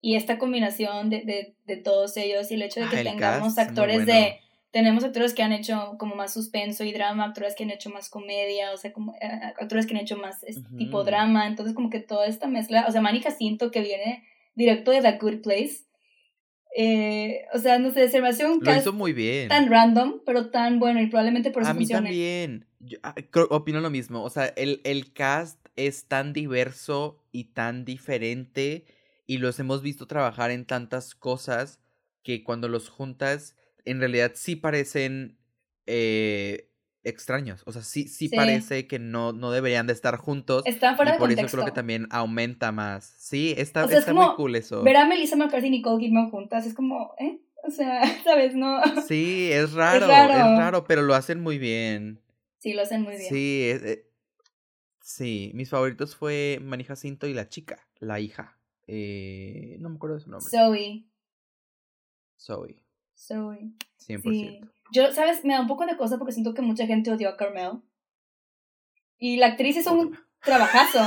y esta combinación de, de, de todos ellos y el hecho de que tengamos actores de tenemos actores que han hecho como más suspenso y drama, actores que han hecho más comedia, o sea, como eh, actores que han hecho más tipo drama, entonces como que toda esta mezcla, o sea, Manny Jacinto que viene directo de The Good Place, eh, o sea, no sé, se me hace un muy bien. tan random, pero tan bueno y probablemente por eso A mí también, Yo, ah, opino lo mismo, o sea, el, el cast es tan diverso y tan diferente y los hemos visto trabajar en tantas cosas que cuando los juntas en realidad sí parecen eh, extraños. O sea, sí, sí, parece que no, no deberían de estar juntos. Están fuera y por eso creo que también aumenta más. Sí, está, está muy cool eso. Ver a Melissa McCarthy y Nicole Kidman juntas es como, ¿eh? O sea, [laughs] ¿sabes? No. Sí, es [laughs] raro, es raro, pero lo hacen muy bien. Sí, lo hacen muy bien. Sí, eh, sí, mis favoritos fue Manny Jacinto y la chica, la hija. Eh, no me acuerdo de su nombre. Zoe. Zoe. Zoe. 100%. Sí. Yo, ¿sabes? Me da un poco de cosa porque siento que mucha gente odió a Carmel. Y la actriz hizo un [laughs] trabajazo.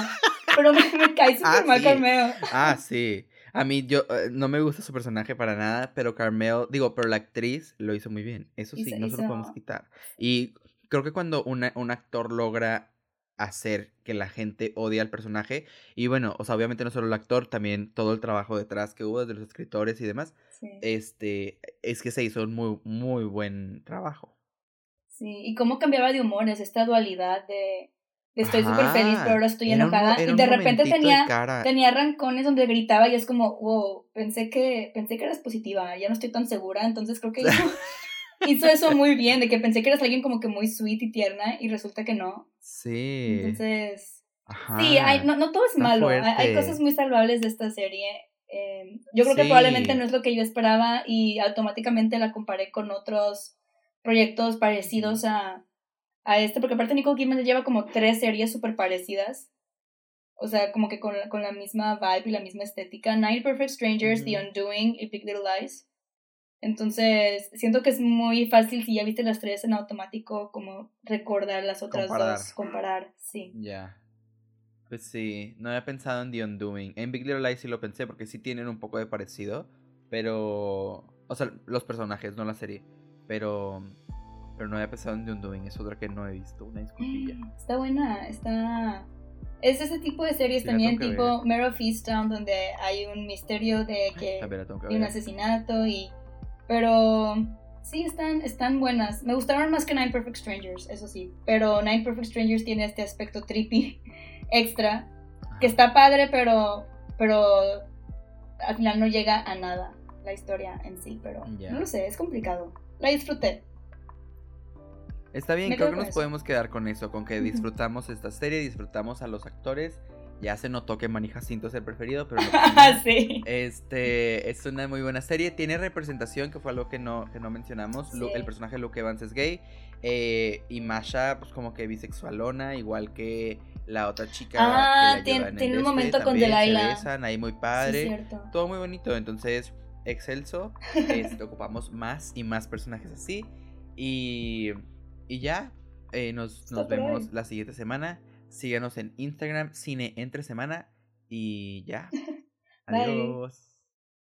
pero me, cae súper ah, mal Carmel. Ah, sí. A mí yo eh, no me gusta su personaje para nada, pero Carmel, digo, pero la actriz lo hizo muy bien. Eso sí, no se lo podemos quitar. Y creo que cuando una, un actor logra hacer que la gente odie al personaje. Y bueno, o sea, obviamente no solo el actor, también todo el trabajo detrás que hubo de los escritores y demás. Este, es que se hizo un muy, muy buen trabajo. Sí, y cómo cambiaba de humores, esta dualidad de, estoy súper feliz, pero ahora estoy enojada. y de repente tenía, tenía rancones donde gritaba y es como, wow, pensé que, pensé que eras positiva, ya no estoy tan segura, entonces creo que [laughs] hizo eso muy bien, de que pensé que eras alguien como que muy sweet y tierna y resulta que no. Sí. Entonces, sí, hay, no, no todo es malo, hay, cosas muy salvables de esta serie. Em, yo creo que probablemente no es lo que yo esperaba y automáticamente la comparé con otros proyectos parecidos a, a este, porque aparte Nicole Kidman lleva como tres series súper parecidas. O sea, como que con, con, la misma vibe y la misma estética. Nine Perfect Strangers, The Undoing y Big Little Lies. Entonces, siento que es muy fácil si ya viste las tres en automático, como recordar las otras dos, comparar, sí. Ya. Pues sí, no había pensado en The Undoing. En Big Little Lies sí lo pensé porque sí tienen un poco de parecido, pero... O sea, los personajes, no la serie. Pero... Pero no había pensado en The Undoing, es otra que no he visto, una disculpilla. Está buena, está... Es ese tipo de series también, tipo Mare of Easttown, donde hay un misterio de que... de un asesinato y pero sí, están, están buenas. Me gustaron más que Nine Perfect Strangers, eso sí. Pero Nine Perfect Strangers tiene este aspecto trippy [laughs] extra. Que está padre, pero, pero al final no llega a nada la historia en sí. Pero no lo sé, es complicado. La disfruté. Está bien, creo que nos podemos quedar con eso, con que disfrutamos esta serie, disfrutamos a los actores ya se notó que Manny Jacinto es el preferido, pero [laughs] no sí. Este es una muy buena serie. Tiene representación, que fue algo que no, que no mencionamos. El personaje Luke Evans es gay. Eh, y Masha, pues como que bisexualona, igual que la otra chica. Ah, tiene, un este, momento con Delilah. Se ahí muy padre. todo muy bonito. Entonces, excelso. [laughs] Este, ocupamos más y más personajes así. Y, y ya, eh, nos, nos vemos la siguiente semana. Síguenos en Instagram, Cine Entre Semana. Y ya. [laughs] Adiós.